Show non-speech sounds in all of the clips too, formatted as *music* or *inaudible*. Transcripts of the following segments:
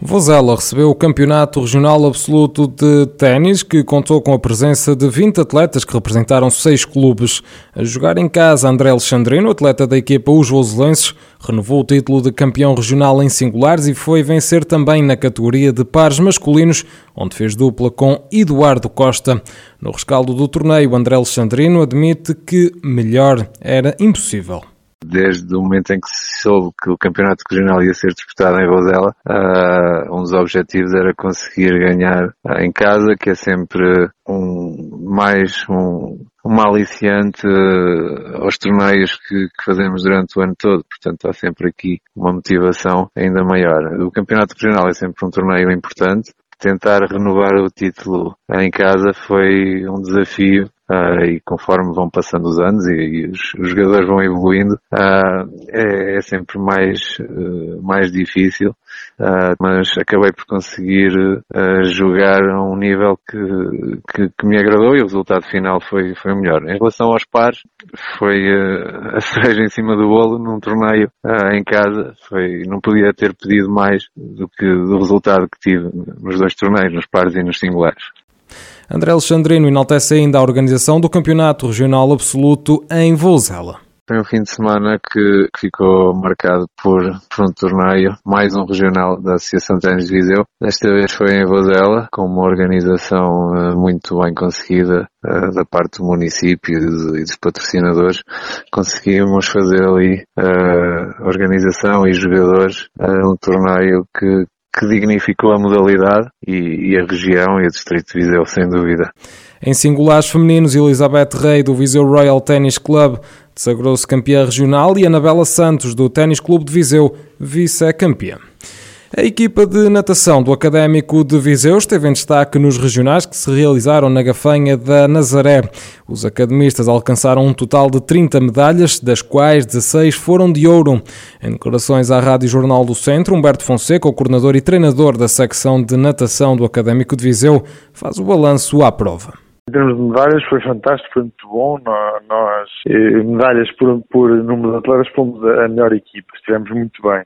Vozela recebeu o Campeonato Regional Absoluto de Ténis, que contou com a presença de 20 atletas que representaram seis clubes. A jogar em casa, André Alexandrino, atleta da equipa Os Voselenses, renovou o título de campeão regional em singulares e foi vencer também na categoria de pares masculinos, onde fez dupla com Eduardo Costa. No rescaldo do torneio, André Alexandrino admite que melhor era impossível desde o momento em que se soube que o campeonato regional ia ser disputado em Rosela, uh, um dos objetivos era conseguir ganhar uh, em casa, que é sempre um mais um, um aliciante uh, aos torneios que, que, fazemos durante o ano todo. Portanto, há sempre aqui uma motivação ainda maior. O campeonato regional é sempre um torneio importante. Tentar renovar o título em casa foi um desafio Uh, e conforme vão passando os anos e, e os, os, jogadores vão evoluindo, uh, é, é, sempre mais, uh, mais difícil, mas acabei por conseguir jogar a um nível que, que, que, me agradou e o resultado final foi, foi melhor. Em relação aos pares, foi a *laughs* cereja em cima do bolo num torneio em casa, foi, não podia ter pedido mais do que do resultado que tive nos dois torneios, nos pares e nos singulares. André Alexandrino enaltece ainda a organização do Campeonato Regional Absoluto em Vozela. Foi um fim de semana que, ficou marcado por, por, um torneio, mais um regional da Associação Ténis de Viseu. Desta vez foi em Vozela, com uma organização uh, muito bem conseguida uh, da parte do município e dos, e dos patrocinadores. Conseguimos fazer ali uh, organização e jogadores, um torneio que, que dignificou a modalidade e, e, a região e o distrito de Viseu, sem dúvida. Em singulares femininos, Elizabeth Rey, do Viseu Royal Tennis Club, sagrou-se campeã regional e Anabela Santos, do Tennis Clube de Viseu, vice-campeã. A equipa de natação do Académico de Viseu esteve em destaque nos regionais que se realizaram na Gafanha da Nazaré. Os academistas alcançaram um total de 30 medalhas, das quais 16 foram de ouro. Em declarações à Rádio Jornal do Centro, Humberto Fonseca, o coordenador e treinador da secção de natação do Académico de Viseu, faz o balanço à prova. Em termos de medalhas foi fantástico, foi muito bom. Nós, eh, medalhas por, por número de atletas, fomos a melhor equipe, estivemos muito bem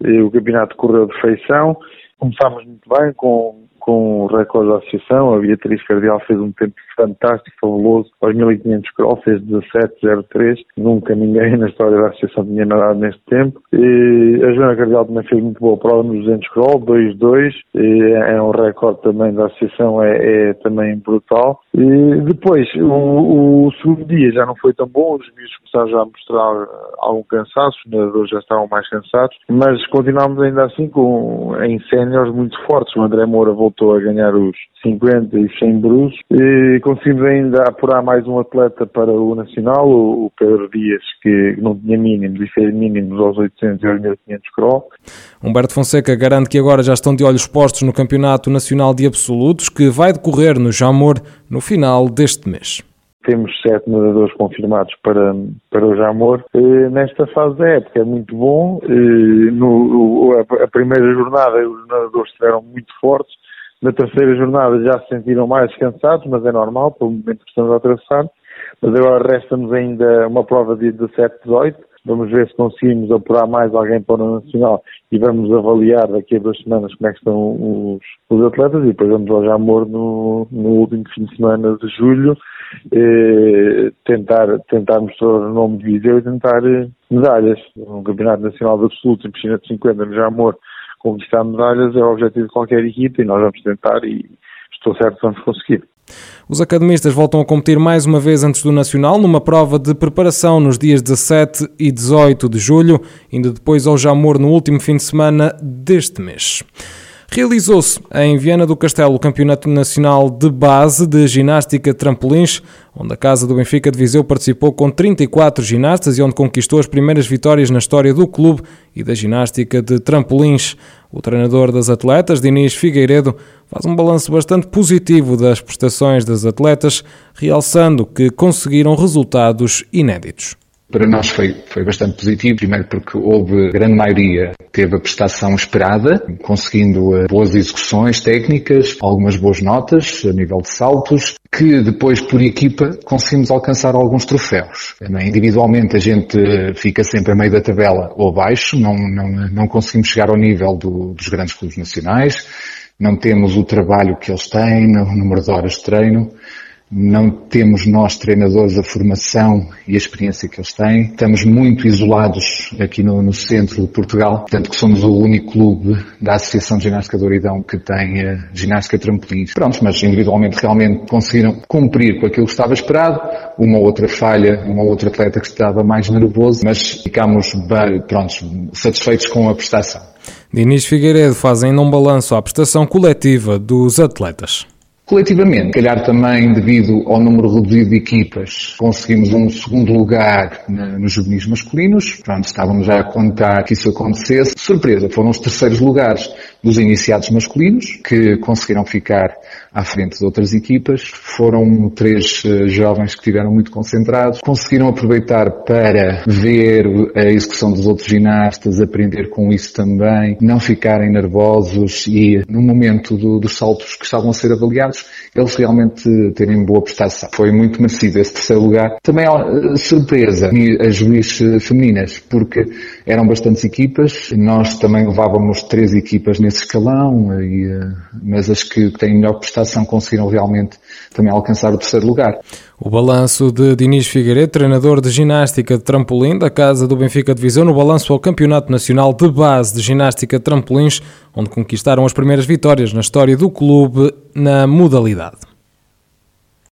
o campeonato correu de feição. Começámos muito bem com com o recorde da associação. A Beatriz Cardial fez um tempo fantástico, fabuloso. Aos 1500 crawl fez 17.03. Nunca ninguém na história da associação tinha nadado neste tempo. E a Joana Cardial também fez muito boa prova nos 200 crawl, 2.2. É um recorde também da associação, é, é também brutal. E depois, o, o, segundo dia já não foi tão bom. Os miúdos começaram já a mostrar algum cansaço. Os nadadores já estavam mais cansados. Mas continuámos ainda assim com, em séniores muito fortes. O André Moura voltou voltou a ganhar os 50 e 100 brutos e conseguimos ainda apurar mais um atleta para o Nacional, o Pedro Dias, que não tinha mínimos e fez mínimos aos 800 e aos 1500 crawl. Humberto Fonseca garante que agora já estão de olhos postos no Campeonato Nacional de Absolutos, que vai decorrer no Jamor no final deste mês temos sete nadadores confirmados para, para o Jamor. nesta fase da época é muito bom. no, a, a, primeira jornada os nadadores estiveram muito fortes. Na terceira jornada já se sentiram mais cansados, mas é normal, pelo momento que estamos a atravessar. Mas agora resta-nos ainda uma prova de 17, 18. Vamos ver se conseguimos apurar mais alguém para o Nacional e vamos avaliar daqui a duas semanas como é que estão os, os atletas e depois vamos ao Jamor no, no último fim de semana de julho eh, tentar, tentar mostrar o nome de Viseu e tentar eh, medalhas. Um campeonato nacional de absoluto em piscina de 50 no Jamor conquistar medalhas é o objetivo de qualquer equipa e nós vamos tentar e estou certo que vamos conseguir. Os academistas voltam a competir mais uma vez antes do Nacional numa prova de preparação nos dias 17 e 18 de julho, indo depois ao Jamor no último fim de semana deste mês. Realizou-se em Viana do Castelo o Campeonato Nacional de Base de Ginástica Trampolins, onde a Casa do Benfica de Viseu participou com 34 ginastas e onde conquistou as primeiras vitórias na história do clube e da ginástica de trampolins. O treinador das atletas, Diniz Figueiredo, faz um balanço bastante positivo das prestações das atletas, realçando que conseguiram resultados inéditos. Para nós foi, foi bastante positivo, primeiro porque houve, grande maioria teve a prestação esperada, conseguindo eh, boas execuções técnicas, algumas boas notas a nível de saltos, que depois por equipa conseguimos alcançar alguns troféus. Individualmente a gente fica sempre a meio da tabela ou abaixo, não, não, não conseguimos chegar ao nível do, dos grandes clubes nacionais, não temos o trabalho que eles têm, o número de horas de treino, não temos nós treinadores a formação e a experiência que eles têm. Estamos muito isolados aqui no, no centro de Portugal, tanto que somos o único clube da Associação de Ginástica do Oridão que tem uh, ginástica trampolins. Prontos, mas individualmente realmente conseguiram cumprir com aquilo que estava esperado. Uma outra falha, uma outra atleta que estava mais nervoso, mas ficámos bem, prontos, satisfeitos com a prestação. Diniz Figueiredo faz ainda um balanço à prestação coletiva dos atletas. Coletivamente, calhar também devido ao número reduzido de equipas, conseguimos um segundo lugar nos juvenis masculinos. Pronto, estávamos já a contar que isso acontecesse. Surpresa, foram os terceiros lugares dos iniciados masculinos, que conseguiram ficar à frente de outras equipas. Foram três uh, jovens que estiveram muito concentrados, conseguiram aproveitar para ver a execução dos outros ginastas, aprender com isso também, não ficarem nervosos e no momento do, dos saltos que estavam a ser avaliados, eles realmente terem boa prestação. Foi muito merecido esse terceiro lugar. Também uh, surpresa as juízes femininas, porque eram bastantes equipas, nós também levávamos três equipas nesse escalão, e, uh, mas as que têm melhor prestação conseguiram realmente também alcançar o terceiro lugar. O balanço de Diniz Figueiredo, treinador de ginástica de trampolim da Casa do Benfica de Viseu, no balanço ao Campeonato Nacional de Base de Ginástica de Trampolins, onde conquistaram as primeiras vitórias na história do clube na modalidade.